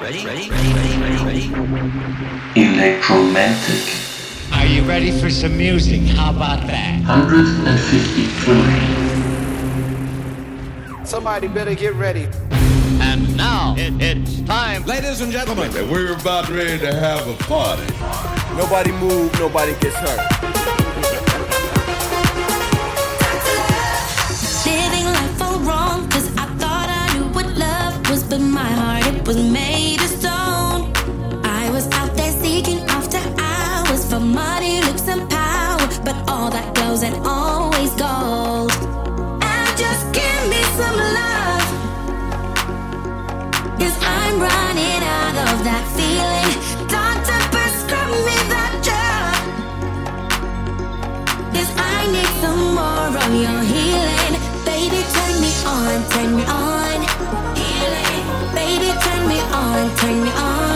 Ready, ready, ready, ready, ready, ready. Electromatic. Are you ready for some music? How about that? 153. Somebody better get ready. And now it, it's time, ladies and gentlemen. We're about ready to have a party. Nobody move, nobody gets hurt. Living life all wrong, cause I thought I knew what love was, but my heart, it was made of stone. I was out there seeking after hours for money, looks, and power, but all that glows and always on, turn me on.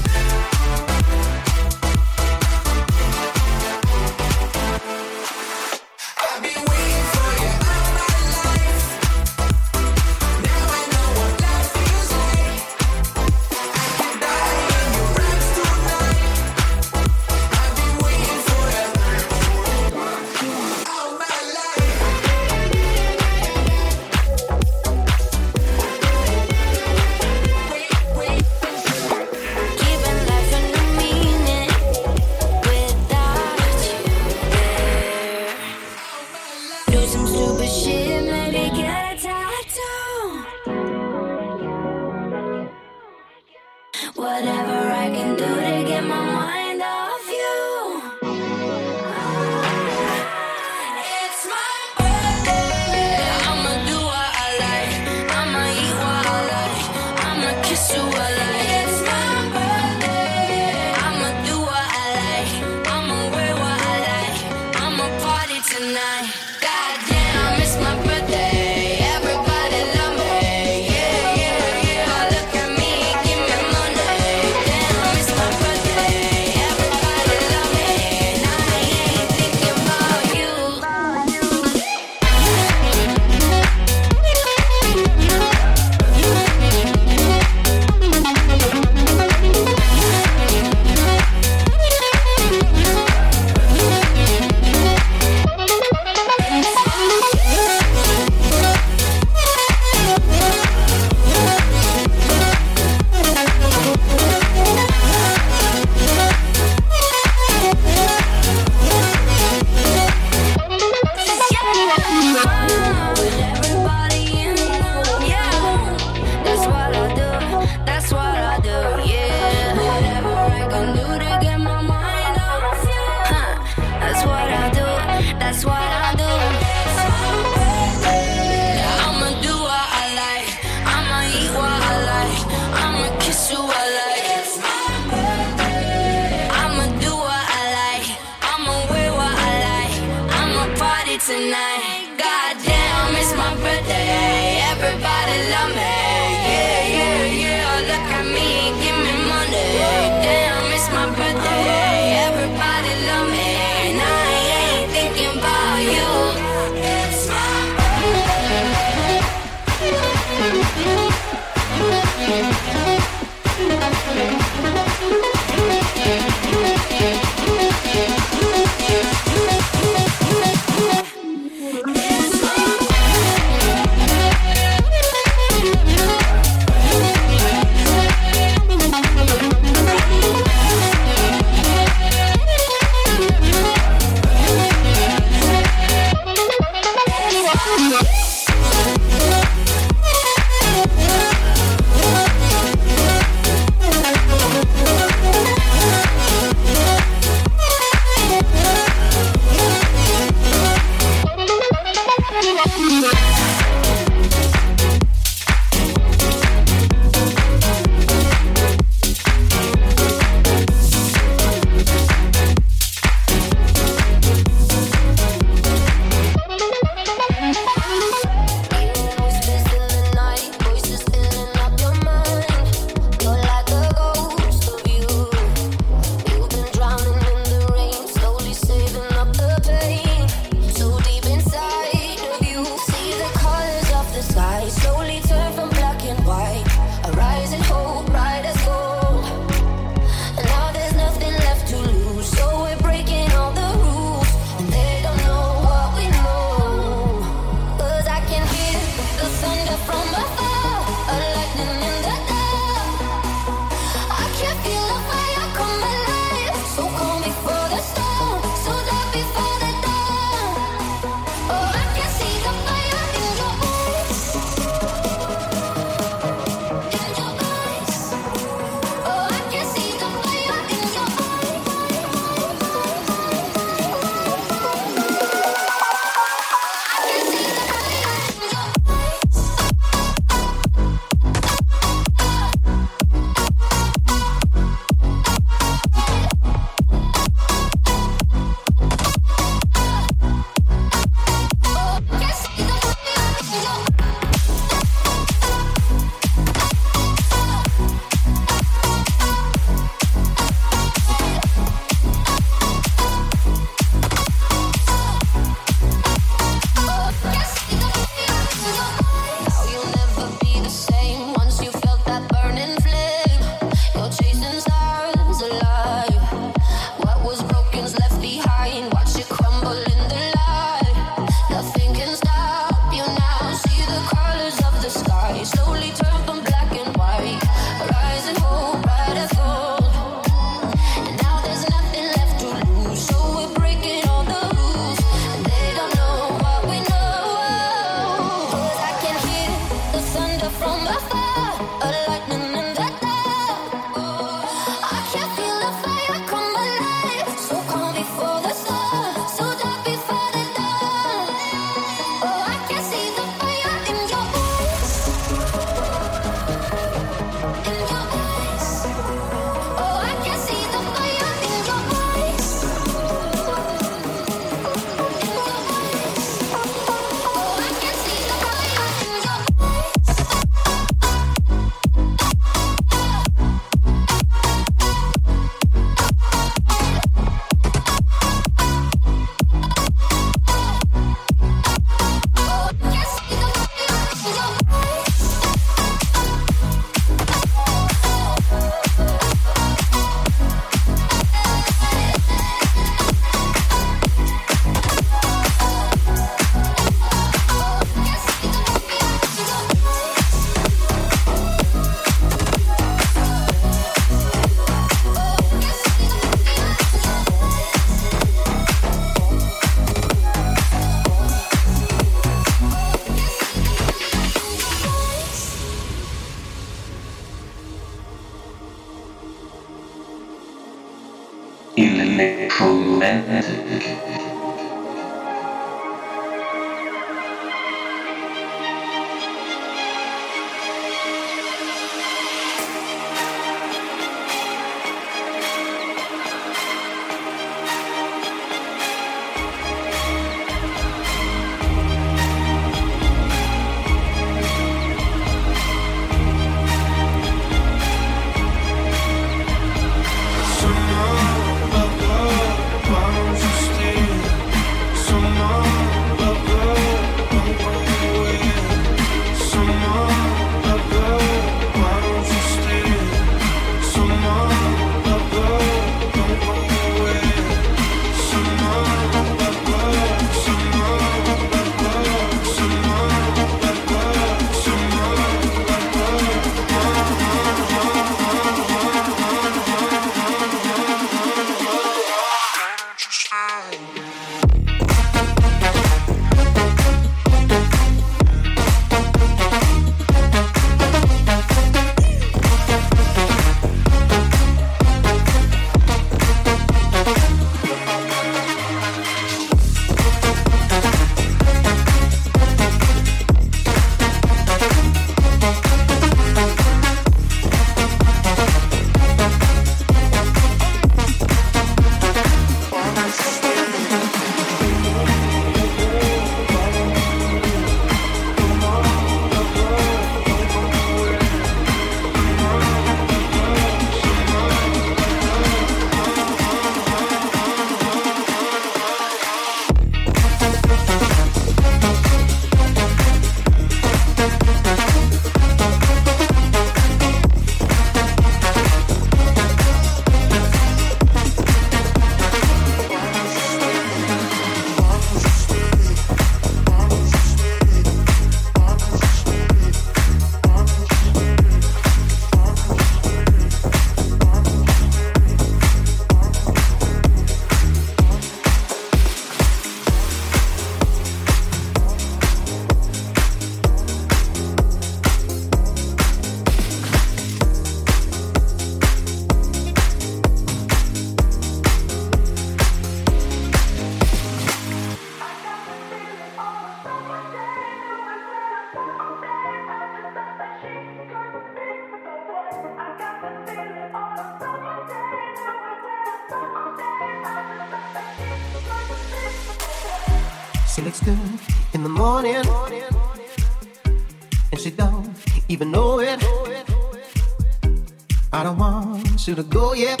you to go yet.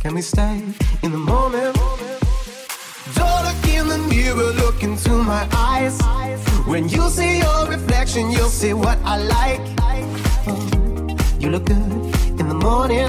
Can we stay in the moment? Don't look in the mirror, look into my eyes. When you see your reflection, you'll see what I like. Oh, you look good in the morning.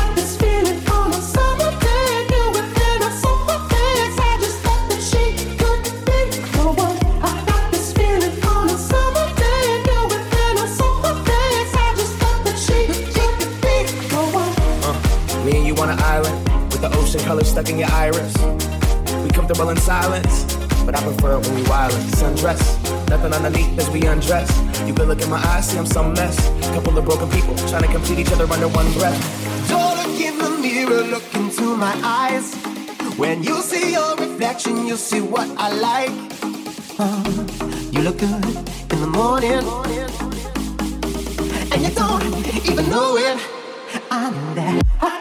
well in silence. But I prefer it when we wild and sundress. Nothing underneath as we undress. You could look in my eyes, see I'm some mess. Couple of broken people trying to complete each other under one breath. Don't look in the mirror, look into my eyes. When you see your reflection, you see what I like. Uh, you look good in the morning, and you don't even know it. I'm that.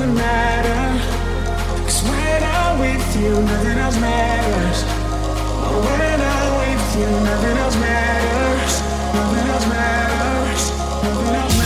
doesn't matter. Cause when I'm with you, nothing else matters. Oh, when I'm with you, nothing else matters. Nothing else matters. Nothing else matters.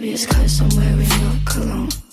Maybe it's cause I'm wearing your cologne.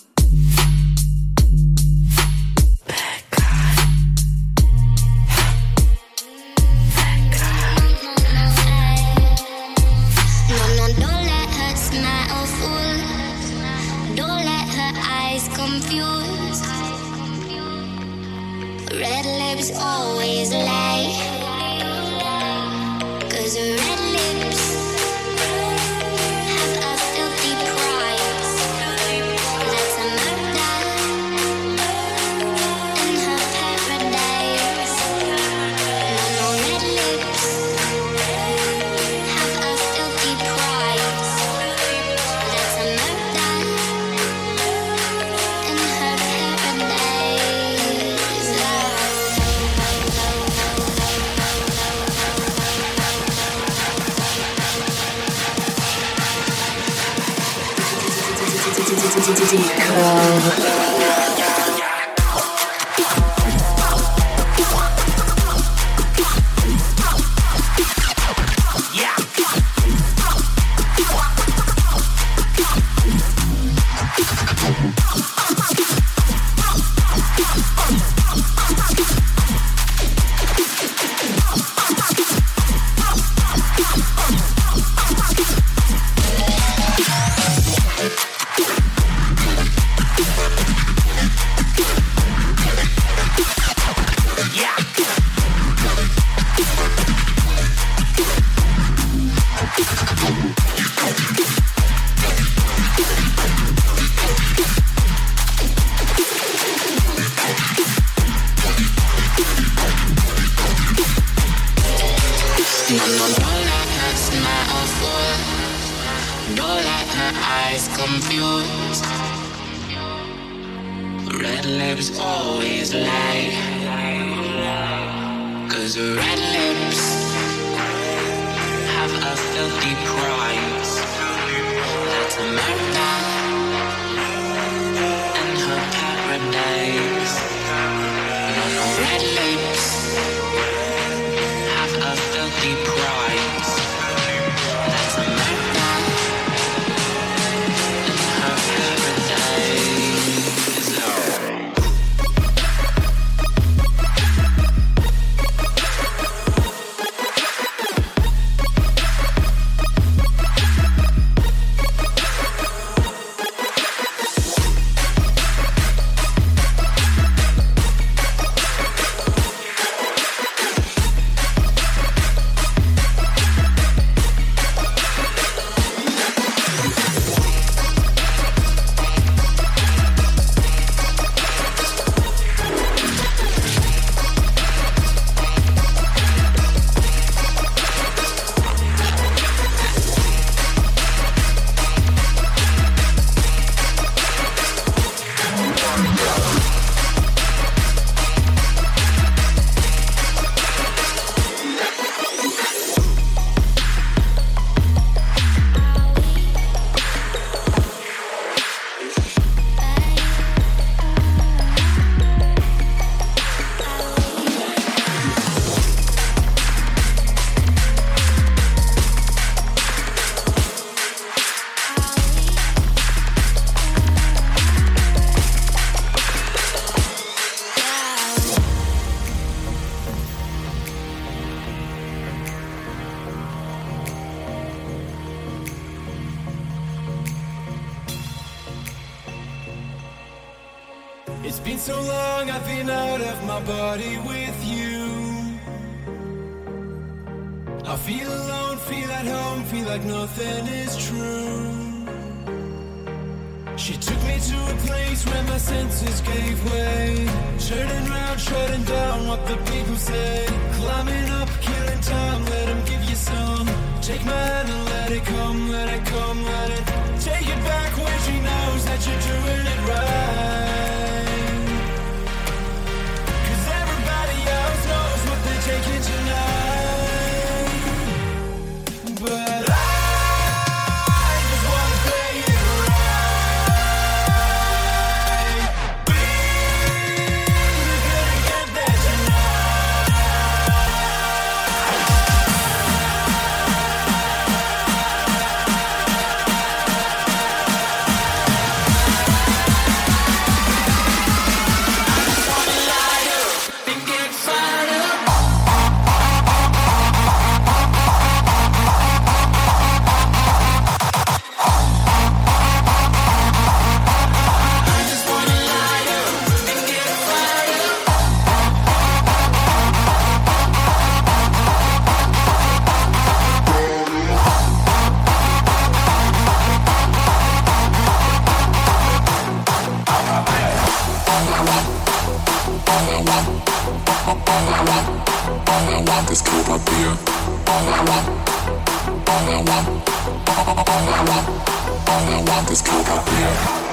All I want is Klopapier.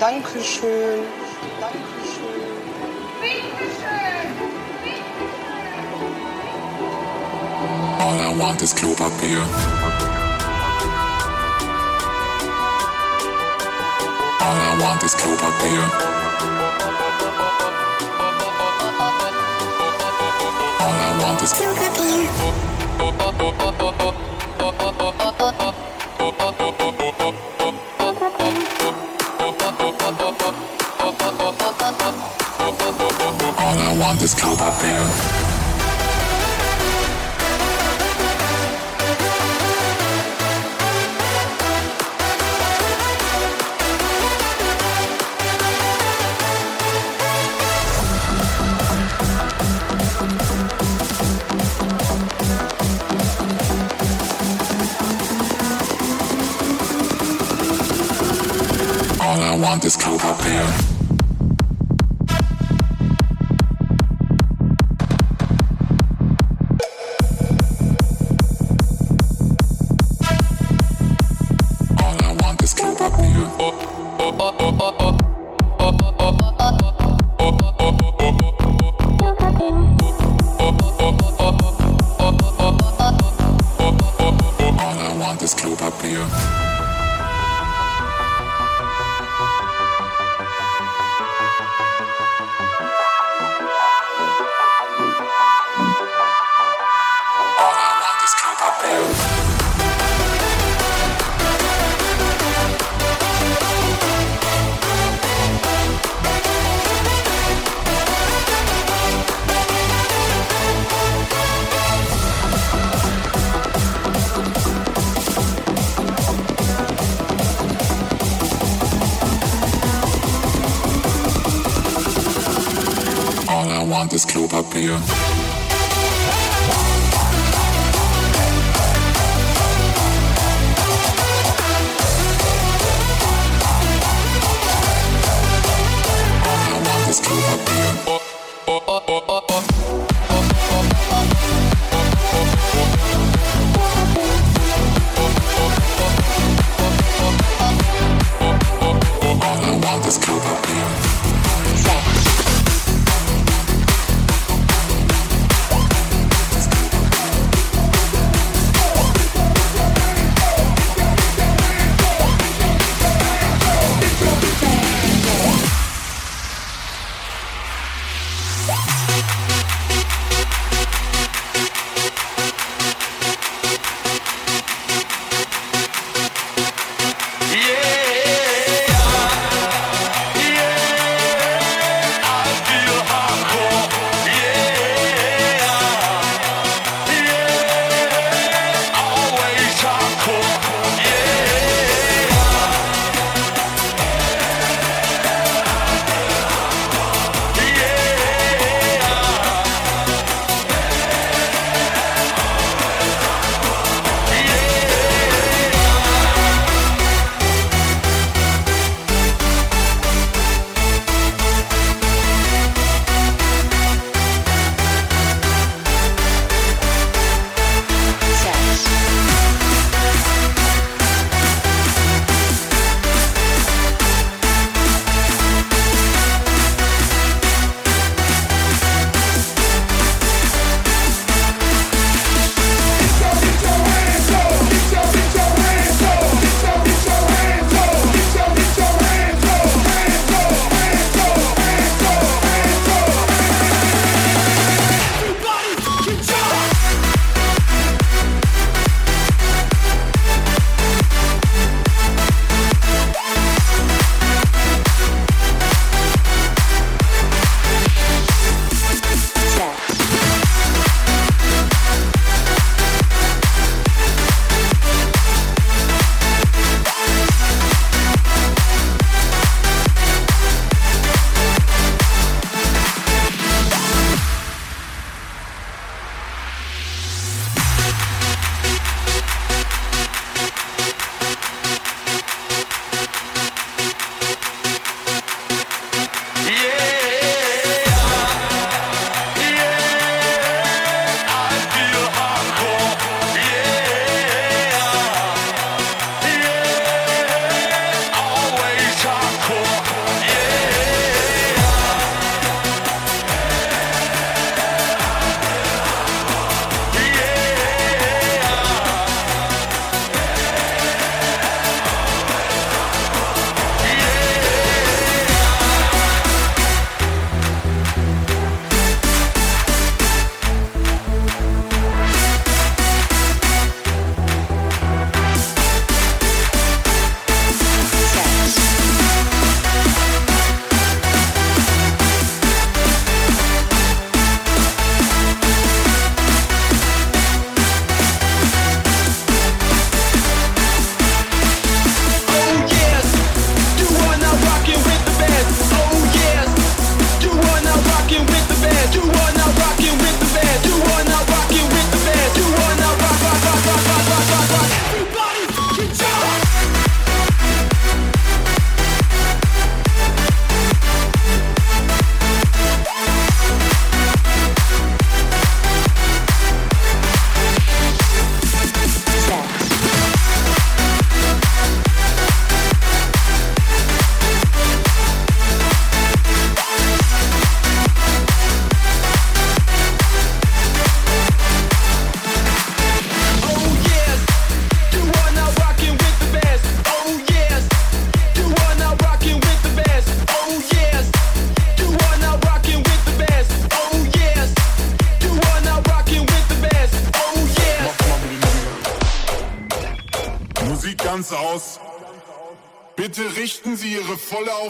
Dankeschön. Dankeschön. Bitteschön. Bitteschön. All I want is Klopapier. All I want is Klopapier. I want is Cobra Bear. want this cloud up there.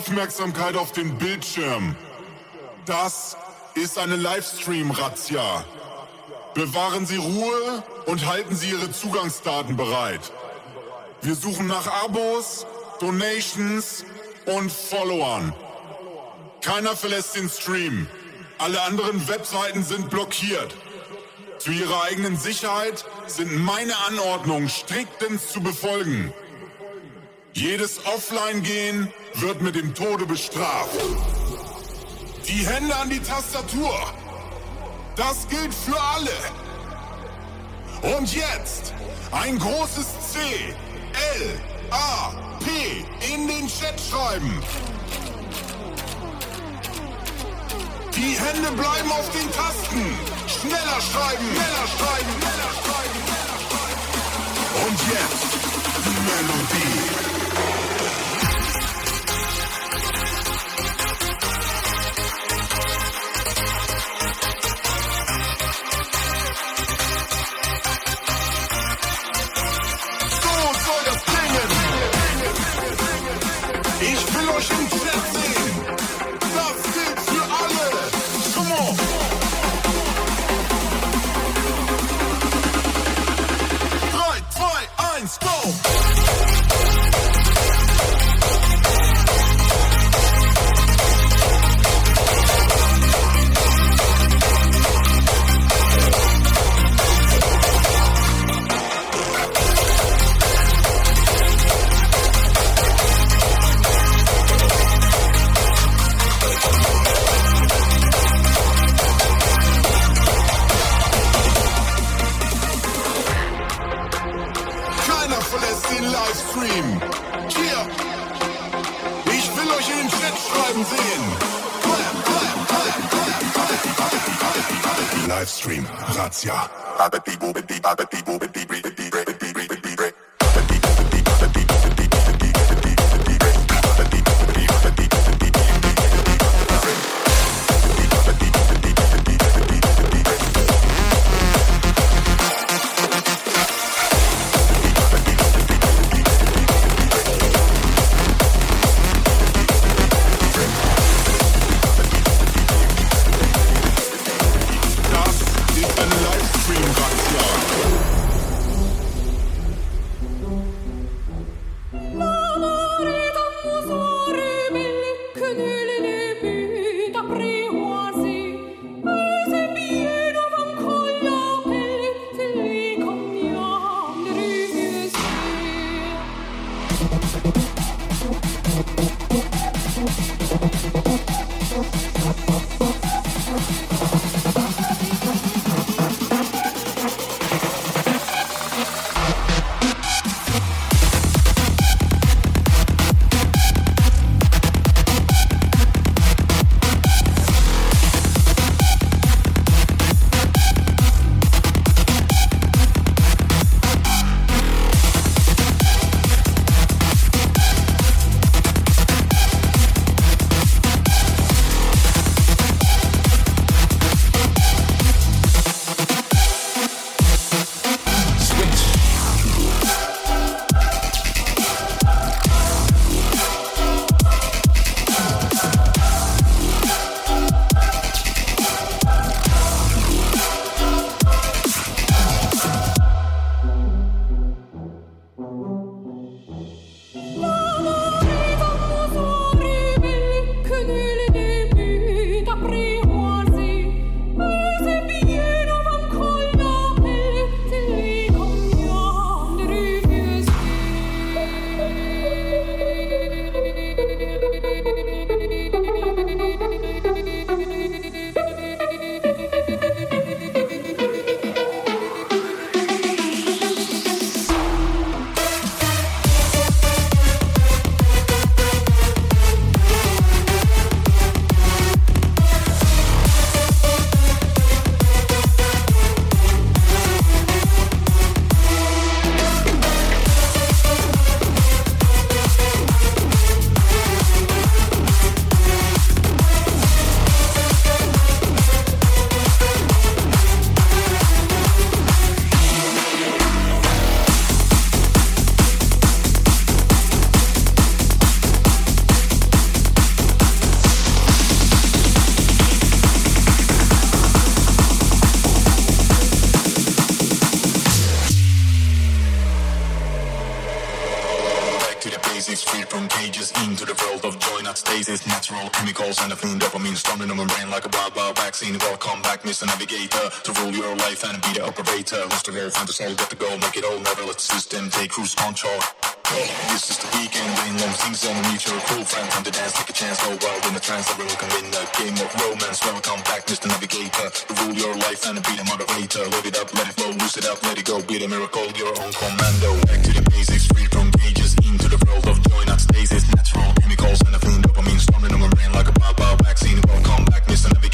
Aufmerksamkeit auf den Bildschirm. Das ist eine Livestream-Razzia. Bewahren Sie Ruhe und halten Sie Ihre Zugangsdaten bereit. Wir suchen nach Abos, Donations und Followern. Keiner verlässt den Stream. Alle anderen Webseiten sind blockiert. Zu Ihrer eigenen Sicherheit sind meine Anordnungen striktens zu befolgen. Jedes Offline-Gehen wird mit dem Tode bestraft. Die Hände an die Tastatur. Das gilt für alle. Und jetzt ein großes C, L, A, P in den Chat schreiben. Die Hände bleiben auf den Tasten. Schneller schreiben, schneller schreiben, schneller schreiben. Und jetzt die Melodie. Mainstream Razzia. Chemicals and a clean dopamine storming on my brain like a wild vaccine. Welcome back, Mr. Navigator, to rule your life and be the operator. Who's to go, find the soul, get the goal, make it all, never let the system take cruise control. This is the weekend, rain long things on meet your cool friend. Time to dance, take a chance, oh, go wild in the trance. Everyone can win the game of romance. Welcome back, Mr. Navigator, to rule your life and be the moderator. Live it up, let it flow, lose it up, let it go. Be the miracle, your own commando. Back to the basics, free from cages, into the world of joy, not stasis. Chemicals and a clean dopamine storming on my brain like a wild vaccine. Welcome back, Mr. Navigator,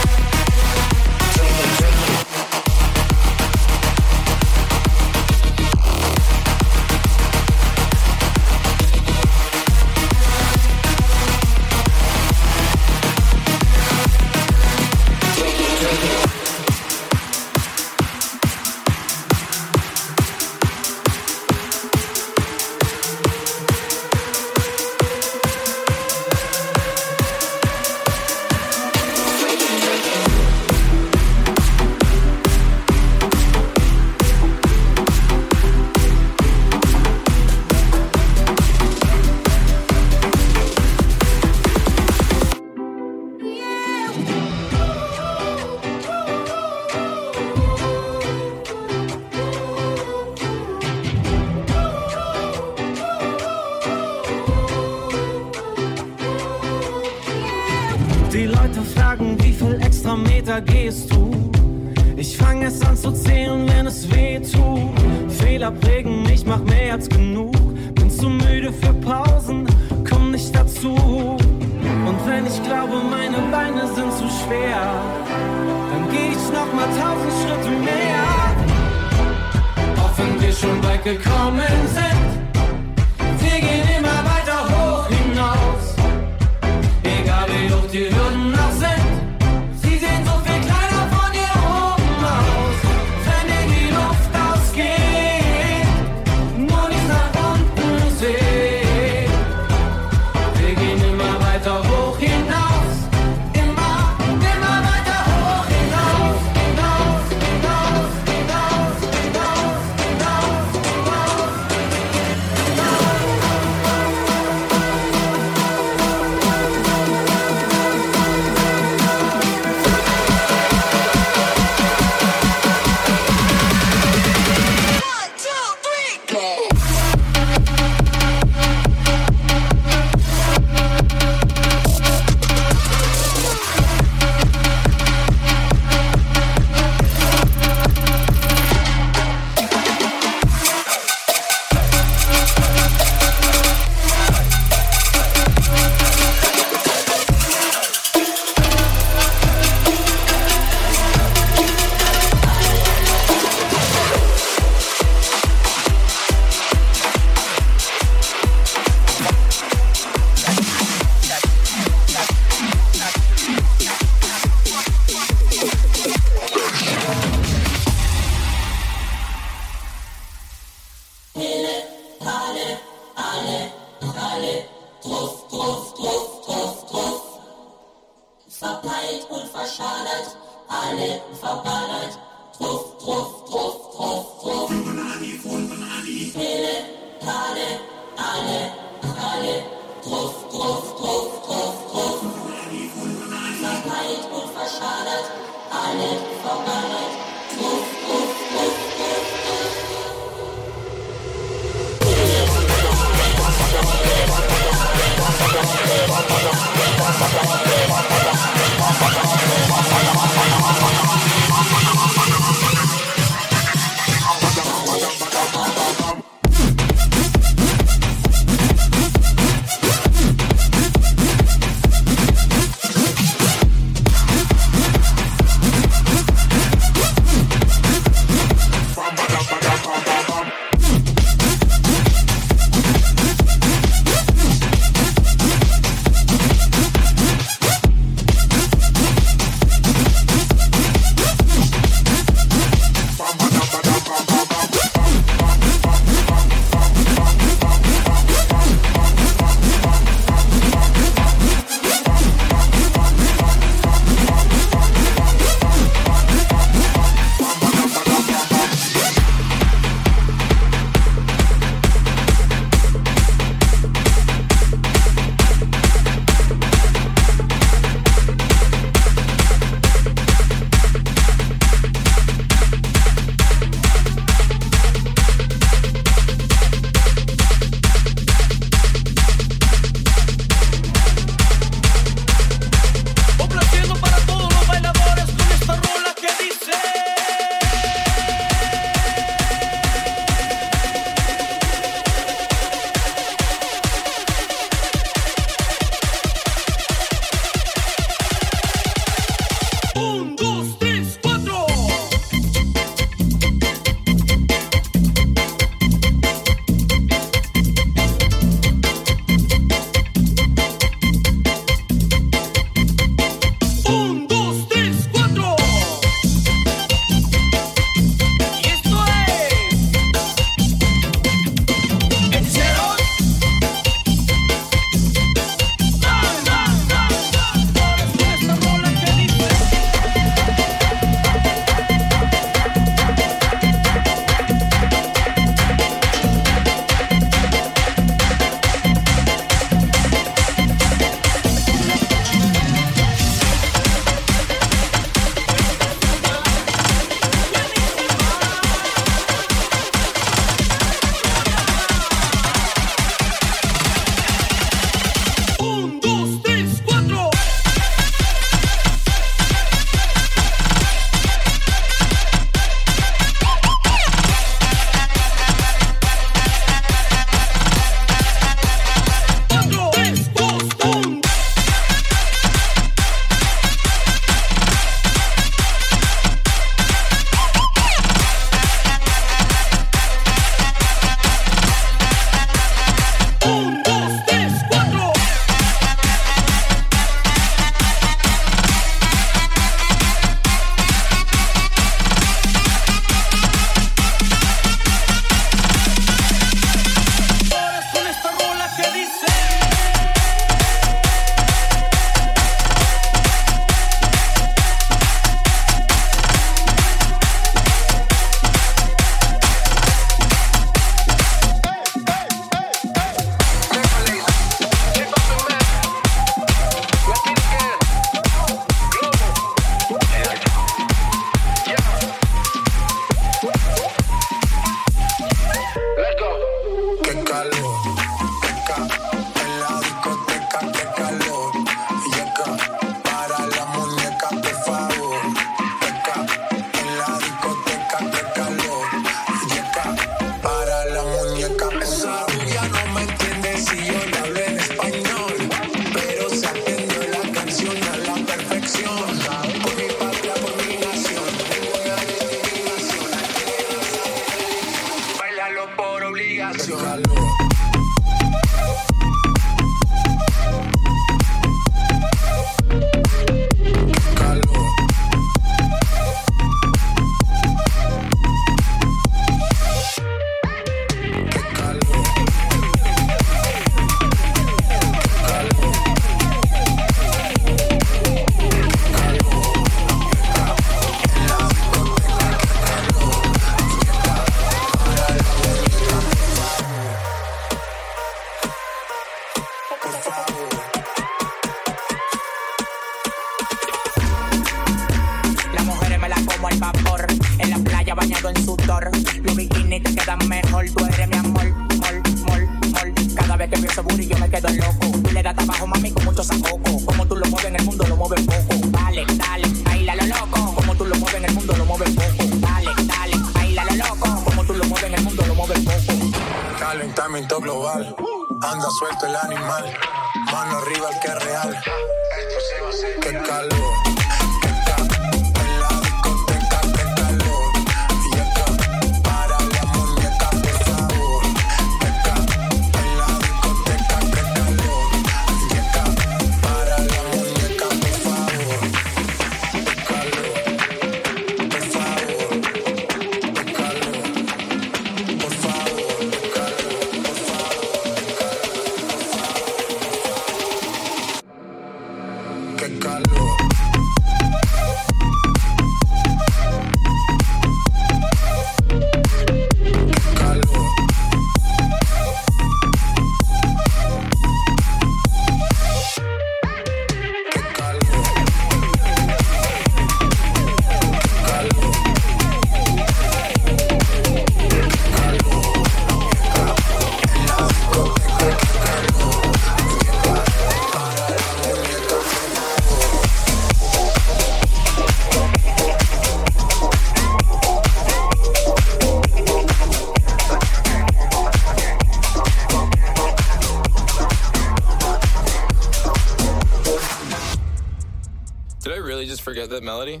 that melody?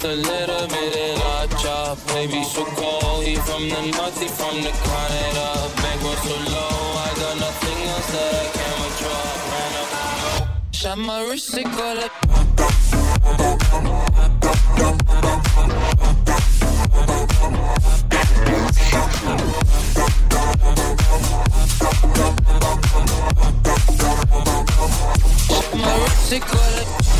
just a little bit of I chop. Baby, so cold, he from the north, he from the Canada. Bank was so low, I got nothing else that I can withdraw. Ran up, shot my wrist, it go like. My wrist, it go like.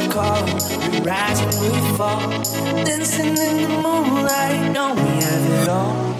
We rise and we fall. Dancing in the moonlight, know we have it all.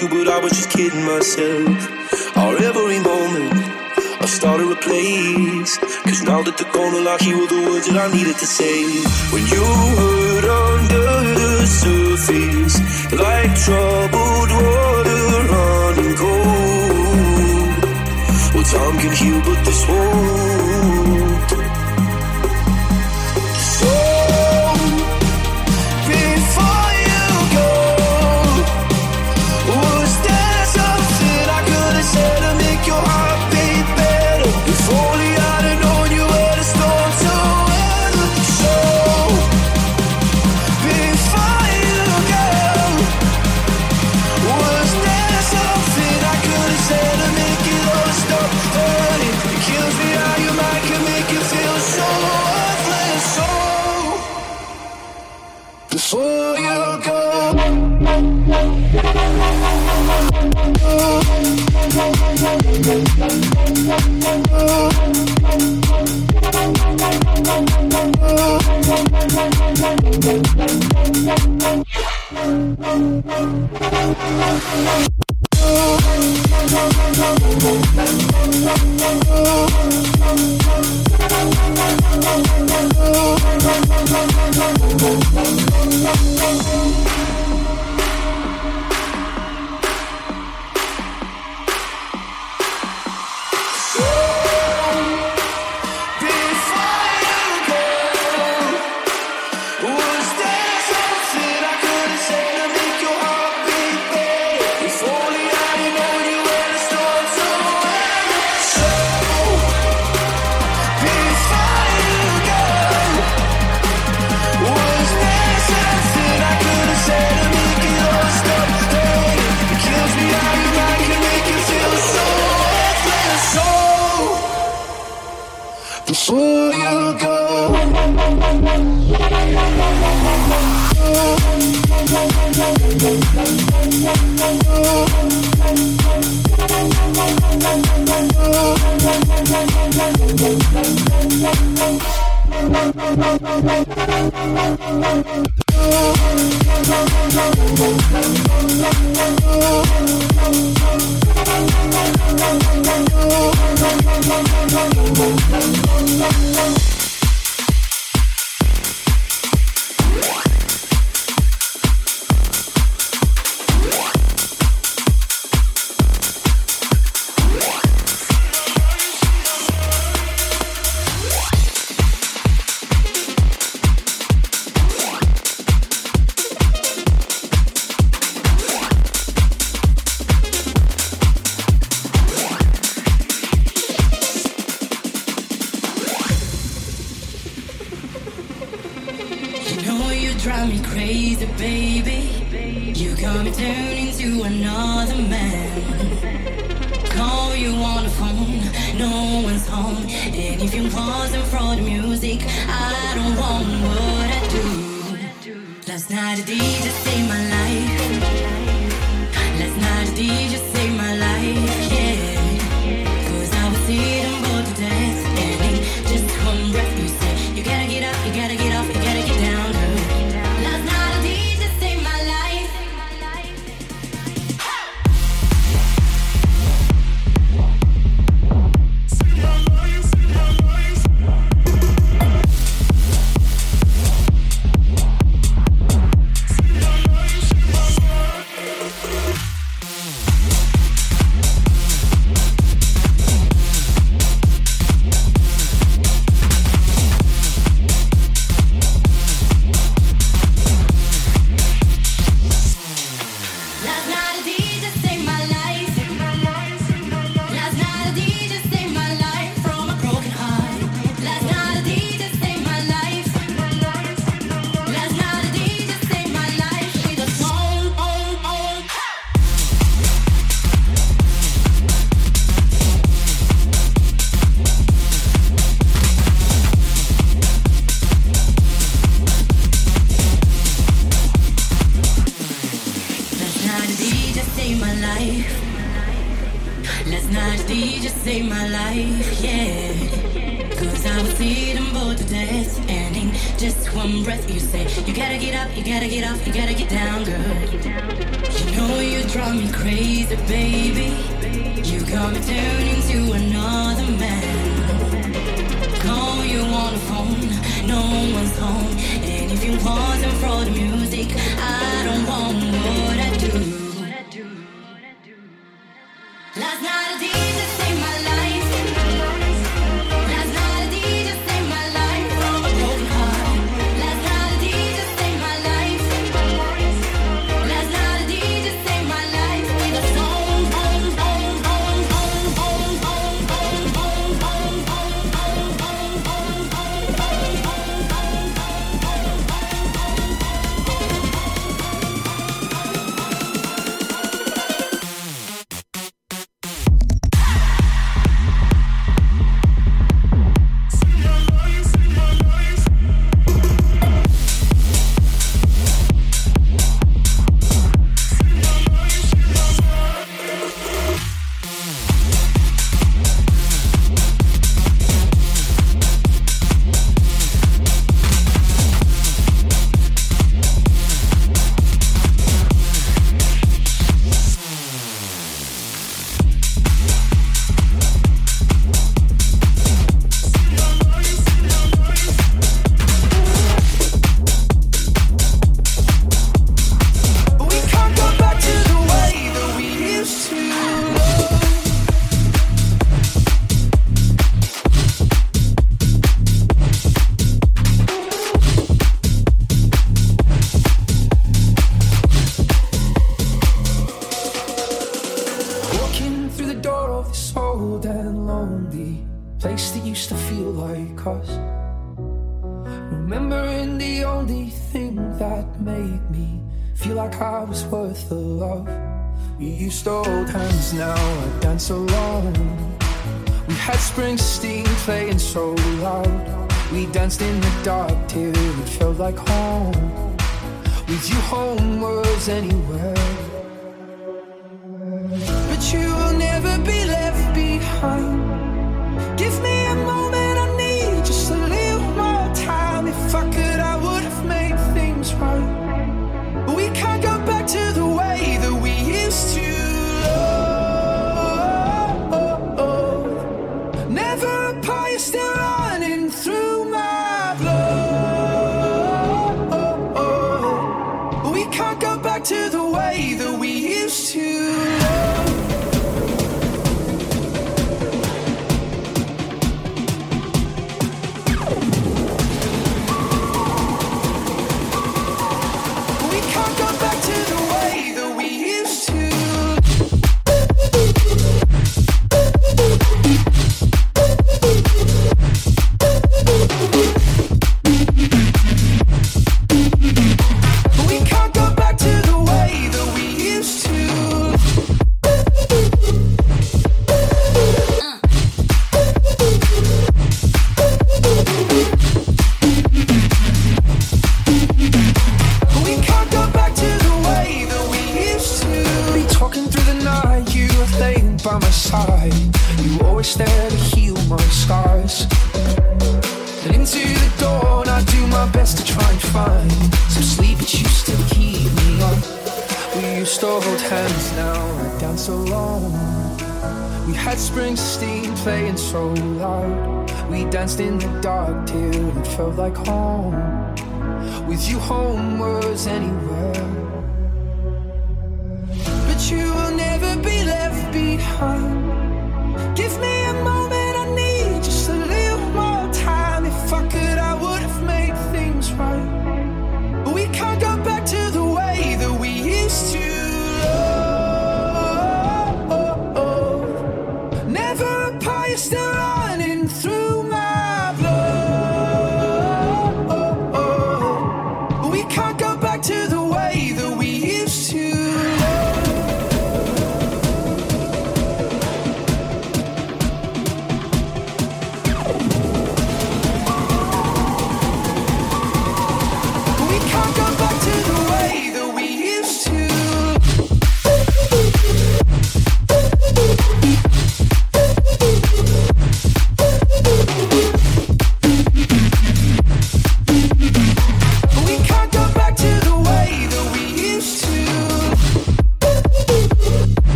you, but I was just kidding myself. Our every moment, I started a place. Cause now that the corner lock, here were the words that I needed to say. When you hurt under the surface, like trouble. into another man. Call you on the phone, no one's home. And if you're pausing for the music, I don't want what I do. Last night the DJ saved my life. Last night the DJ saved my life, yeah.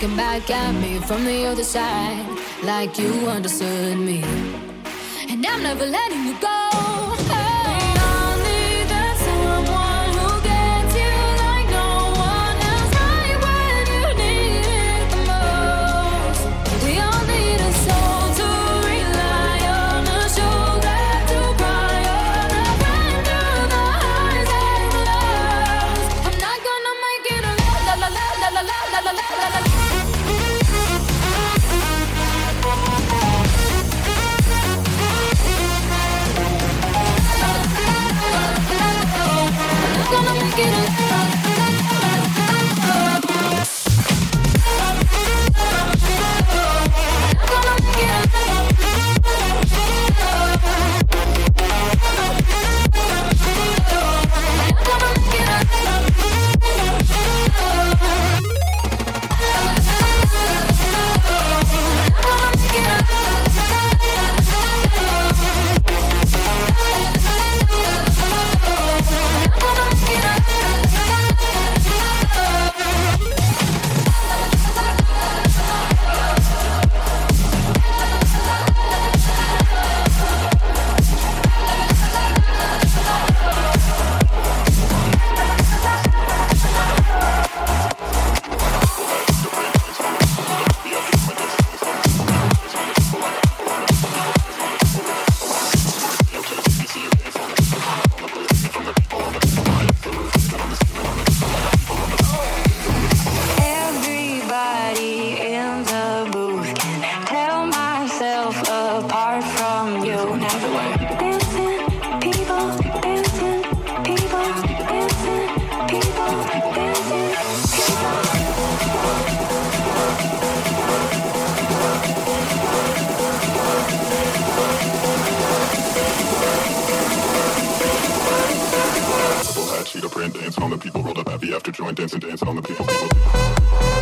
looking back at me from the other side, like you understood me. And I'm never letting grand dancing on the people. Rolled up happy after joint dancing, dancing on the people.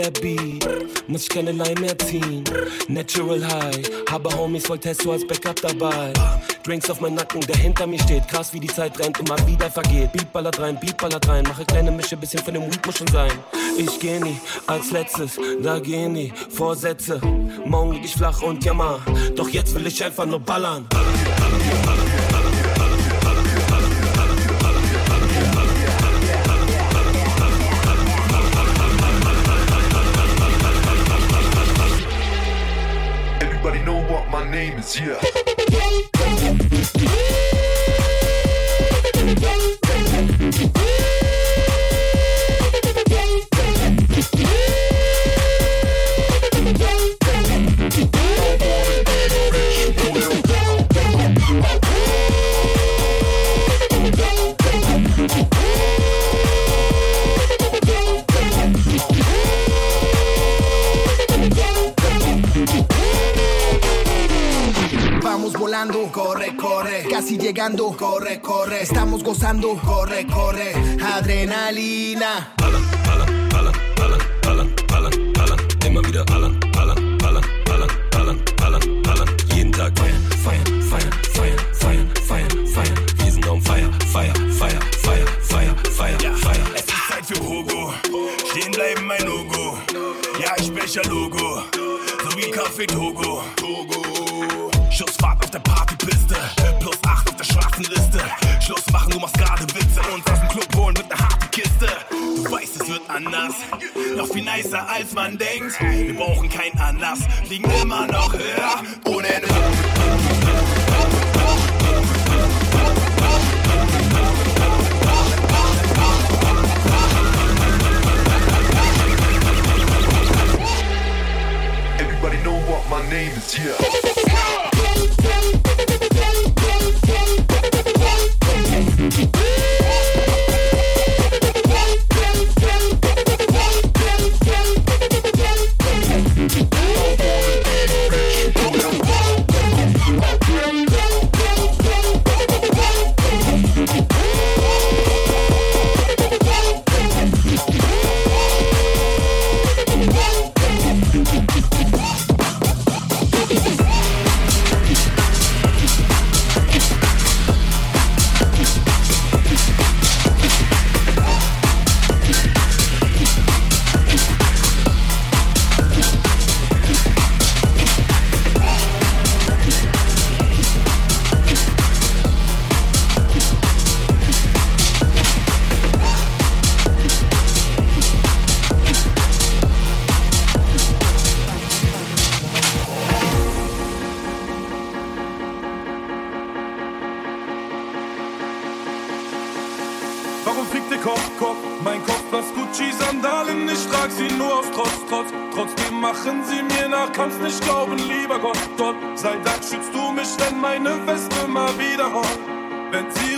Der Beat. Muss ich keine Line mehr ziehen. Natural High. Habe Homies voll Testo als Backup dabei. Drinks auf meinem Nacken, der hinter mir steht. Krass, wie die Zeit rennt und mal wieder vergeht. Beat ballert rein, Beat ballert rein. Mache kleine Mische, bisschen von dem Weed muss schon sein. Ich geh nie als letztes, da gehen die Vorsätze. Morgen lieg ich flach und jammer. Doch jetzt will ich einfach nur ballern. Everybody name is, yeah. quando gol nicht glauben, lieber Gott. Gott sei Dank schützt du mich, wenn meine Weste mal wieder rollt. Wenn sie